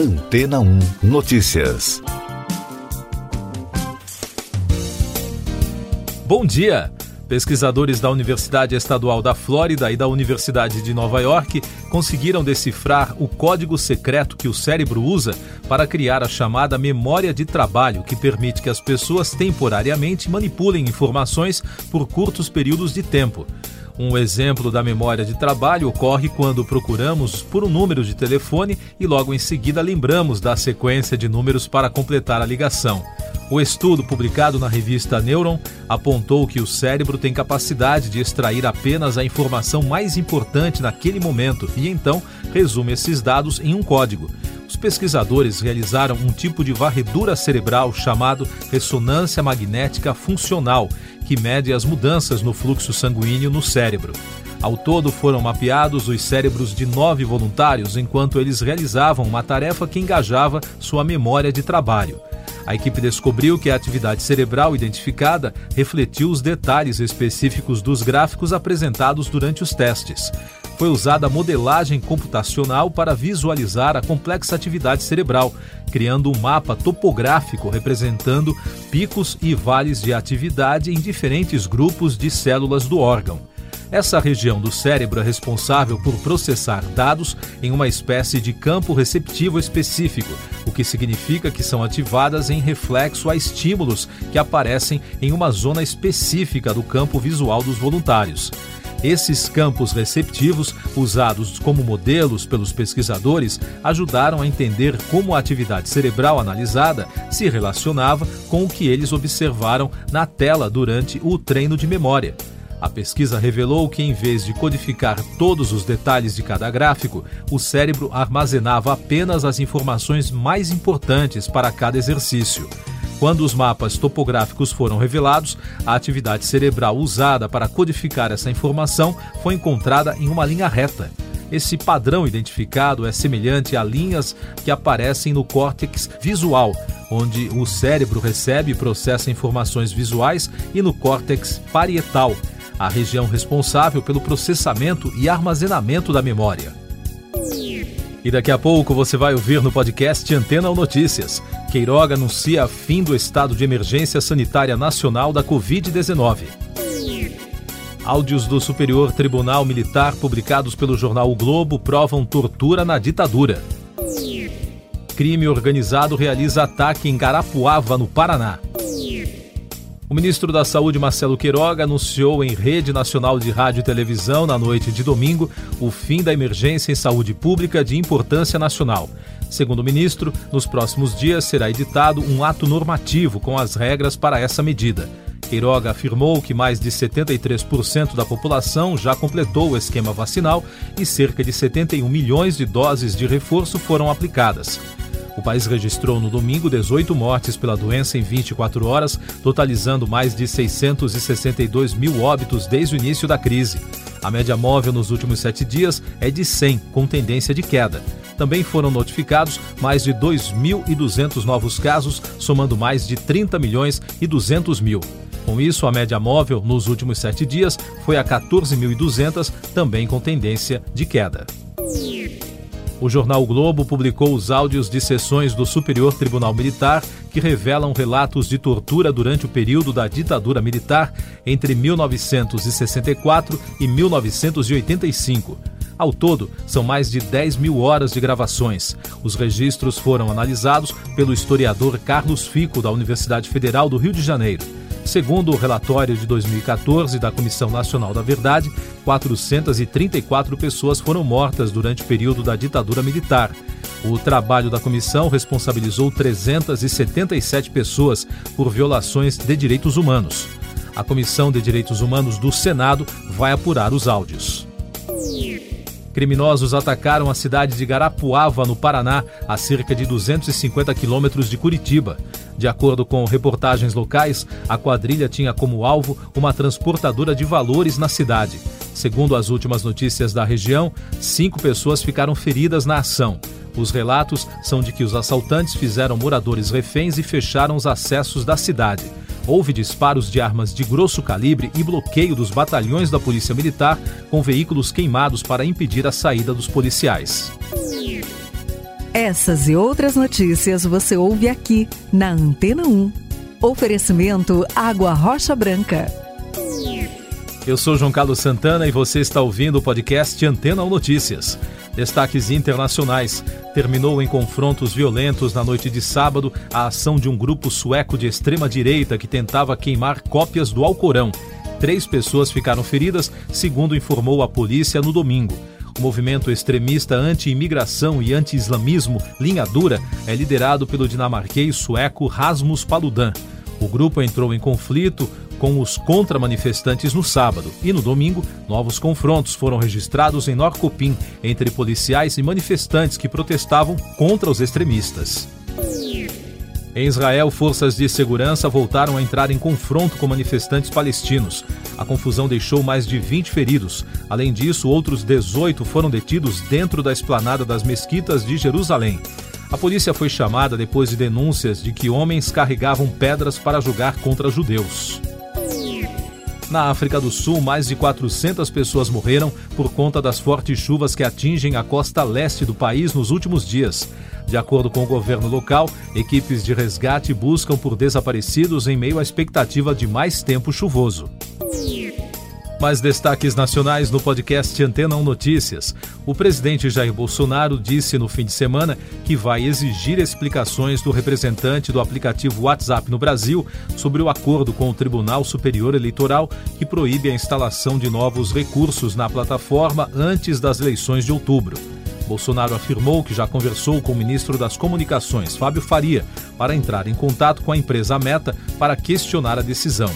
Antena 1 Notícias. Bom dia! Pesquisadores da Universidade Estadual da Flórida e da Universidade de Nova York conseguiram decifrar o código secreto que o cérebro usa para criar a chamada memória de trabalho, que permite que as pessoas temporariamente manipulem informações por curtos períodos de tempo. Um exemplo da memória de trabalho ocorre quando procuramos por um número de telefone e logo em seguida lembramos da sequência de números para completar a ligação. O estudo publicado na revista Neuron apontou que o cérebro tem capacidade de extrair apenas a informação mais importante naquele momento e então resume esses dados em um código. Os pesquisadores realizaram um tipo de varredura cerebral chamado ressonância magnética funcional, que mede as mudanças no fluxo sanguíneo no cérebro. Ao todo foram mapeados os cérebros de nove voluntários enquanto eles realizavam uma tarefa que engajava sua memória de trabalho. A equipe descobriu que a atividade cerebral identificada refletiu os detalhes específicos dos gráficos apresentados durante os testes foi usada a modelagem computacional para visualizar a complexa atividade cerebral, criando um mapa topográfico representando picos e vales de atividade em diferentes grupos de células do órgão. Essa região do cérebro é responsável por processar dados em uma espécie de campo receptivo específico, o que significa que são ativadas em reflexo a estímulos que aparecem em uma zona específica do campo visual dos voluntários. Esses campos receptivos, usados como modelos pelos pesquisadores, ajudaram a entender como a atividade cerebral analisada se relacionava com o que eles observaram na tela durante o treino de memória. A pesquisa revelou que, em vez de codificar todos os detalhes de cada gráfico, o cérebro armazenava apenas as informações mais importantes para cada exercício. Quando os mapas topográficos foram revelados, a atividade cerebral usada para codificar essa informação foi encontrada em uma linha reta. Esse padrão identificado é semelhante a linhas que aparecem no córtex visual, onde o cérebro recebe e processa informações visuais, e no córtex parietal, a região responsável pelo processamento e armazenamento da memória. E daqui a pouco você vai ouvir no podcast Antena ou Notícias. Queiroga anuncia fim do estado de emergência sanitária nacional da Covid-19. Áudios do Superior Tribunal Militar publicados pelo jornal o Globo provam tortura na ditadura. Crime organizado realiza ataque em Garapuava, no Paraná. O ministro da Saúde, Marcelo Queiroga, anunciou em rede nacional de rádio e televisão, na noite de domingo, o fim da emergência em saúde pública de importância nacional. Segundo o ministro, nos próximos dias será editado um ato normativo com as regras para essa medida. Queiroga afirmou que mais de 73% da população já completou o esquema vacinal e cerca de 71 milhões de doses de reforço foram aplicadas. O país registrou no domingo 18 mortes pela doença em 24 horas, totalizando mais de 662 mil óbitos desde o início da crise. A média móvel nos últimos sete dias é de 100, com tendência de queda. Também foram notificados mais de 2.200 novos casos, somando mais de 30 milhões e 200 mil. Com isso, a média móvel nos últimos sete dias foi a 14.200, também com tendência de queda. O jornal o Globo publicou os áudios de sessões do Superior Tribunal Militar que revelam relatos de tortura durante o período da ditadura militar entre 1964 e 1985. Ao todo, são mais de 10 mil horas de gravações. Os registros foram analisados pelo historiador Carlos Fico, da Universidade Federal do Rio de Janeiro. Segundo o relatório de 2014 da Comissão Nacional da Verdade, 434 pessoas foram mortas durante o período da ditadura militar. O trabalho da comissão responsabilizou 377 pessoas por violações de direitos humanos. A Comissão de Direitos Humanos do Senado vai apurar os áudios. Criminosos atacaram a cidade de Garapuava, no Paraná, a cerca de 250 quilômetros de Curitiba. De acordo com reportagens locais, a quadrilha tinha como alvo uma transportadora de valores na cidade. Segundo as últimas notícias da região, cinco pessoas ficaram feridas na ação. Os relatos são de que os assaltantes fizeram moradores reféns e fecharam os acessos da cidade. Houve disparos de armas de grosso calibre e bloqueio dos batalhões da Polícia Militar com veículos queimados para impedir a saída dos policiais. Essas e outras notícias você ouve aqui na Antena 1. Oferecimento Água Rocha Branca. Eu sou João Carlos Santana e você está ouvindo o podcast Antena 1 Notícias. Destaques internacionais. Terminou em confrontos violentos na noite de sábado a ação de um grupo sueco de extrema-direita que tentava queimar cópias do Alcorão. Três pessoas ficaram feridas, segundo informou a polícia no domingo. O movimento extremista anti-imigração e anti-islamismo Linha Dura é liderado pelo dinamarquês sueco Rasmus Paludan. O grupo entrou em conflito com os contra-manifestantes no sábado e no domingo, novos confrontos foram registrados em Norcopim entre policiais e manifestantes que protestavam contra os extremistas. Em Israel, forças de segurança voltaram a entrar em confronto com manifestantes palestinos. A confusão deixou mais de 20 feridos. Além disso, outros 18 foram detidos dentro da esplanada das mesquitas de Jerusalém. A polícia foi chamada depois de denúncias de que homens carregavam pedras para jogar contra judeus. Na África do Sul, mais de 400 pessoas morreram por conta das fortes chuvas que atingem a costa leste do país nos últimos dias. De acordo com o governo local, equipes de resgate buscam por desaparecidos em meio à expectativa de mais tempo chuvoso. Mais destaques nacionais no podcast Antena 1 Notícias. O presidente Jair Bolsonaro disse no fim de semana que vai exigir explicações do representante do aplicativo WhatsApp no Brasil sobre o acordo com o Tribunal Superior Eleitoral que proíbe a instalação de novos recursos na plataforma antes das eleições de outubro. Bolsonaro afirmou que já conversou com o ministro das Comunicações, Fábio Faria, para entrar em contato com a empresa Meta para questionar a decisão.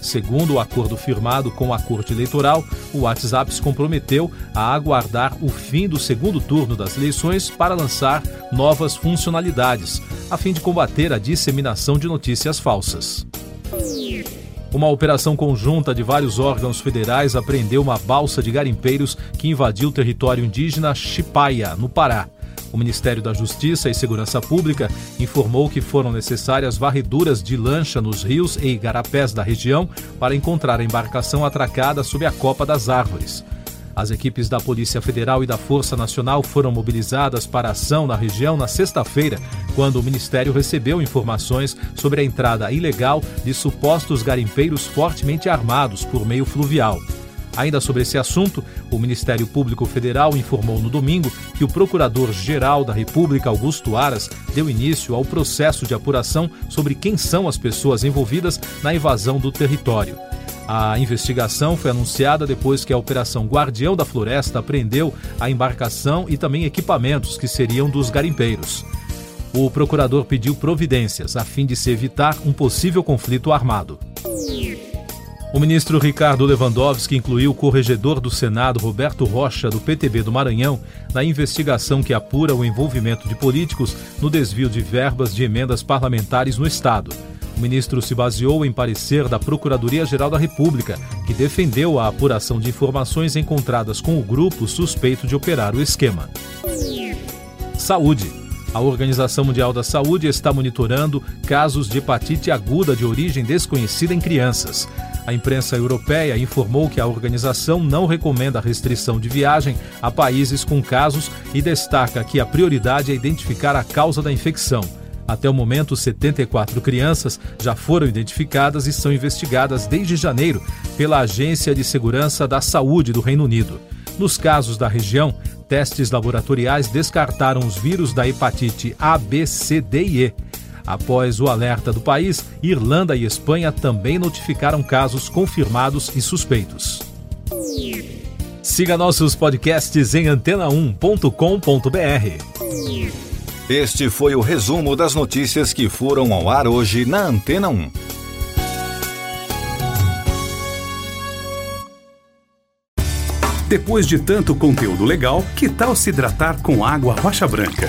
Segundo o acordo firmado com a Corte Eleitoral, o WhatsApp se comprometeu a aguardar o fim do segundo turno das eleições para lançar novas funcionalidades, a fim de combater a disseminação de notícias falsas. Uma operação conjunta de vários órgãos federais apreendeu uma balsa de garimpeiros que invadiu o território indígena Chipaia, no Pará. O Ministério da Justiça e Segurança Pública informou que foram necessárias varreduras de lancha nos rios e igarapés da região para encontrar a embarcação atracada sob a copa das árvores. As equipes da Polícia Federal e da Força Nacional foram mobilizadas para ação na região na sexta-feira, quando o Ministério recebeu informações sobre a entrada ilegal de supostos garimpeiros fortemente armados por meio fluvial. Ainda sobre esse assunto, o Ministério Público Federal informou no domingo que o Procurador-Geral da República, Augusto Aras, deu início ao processo de apuração sobre quem são as pessoas envolvidas na invasão do território. A investigação foi anunciada depois que a Operação Guardião da Floresta apreendeu a embarcação e também equipamentos que seriam dos garimpeiros. O procurador pediu providências a fim de se evitar um possível conflito armado. O ministro Ricardo Lewandowski incluiu o corregedor do Senado, Roberto Rocha, do PTB do Maranhão, na investigação que apura o envolvimento de políticos no desvio de verbas de emendas parlamentares no Estado. O ministro se baseou em parecer da Procuradoria-Geral da República, que defendeu a apuração de informações encontradas com o grupo suspeito de operar o esquema. Saúde. A Organização Mundial da Saúde está monitorando casos de hepatite aguda de origem desconhecida em crianças. A imprensa europeia informou que a organização não recomenda a restrição de viagem a países com casos e destaca que a prioridade é identificar a causa da infecção. Até o momento, 74 crianças já foram identificadas e são investigadas desde janeiro pela Agência de Segurança da Saúde do Reino Unido. Nos casos da região, testes laboratoriais descartaram os vírus da hepatite A, B, C, D e E. Após o alerta do país, Irlanda e Espanha também notificaram casos confirmados e suspeitos. Siga nossos podcasts em antena1.com.br. Este foi o resumo das notícias que foram ao ar hoje na Antena 1. Depois de tanto conteúdo legal, que tal se hidratar com água rocha branca?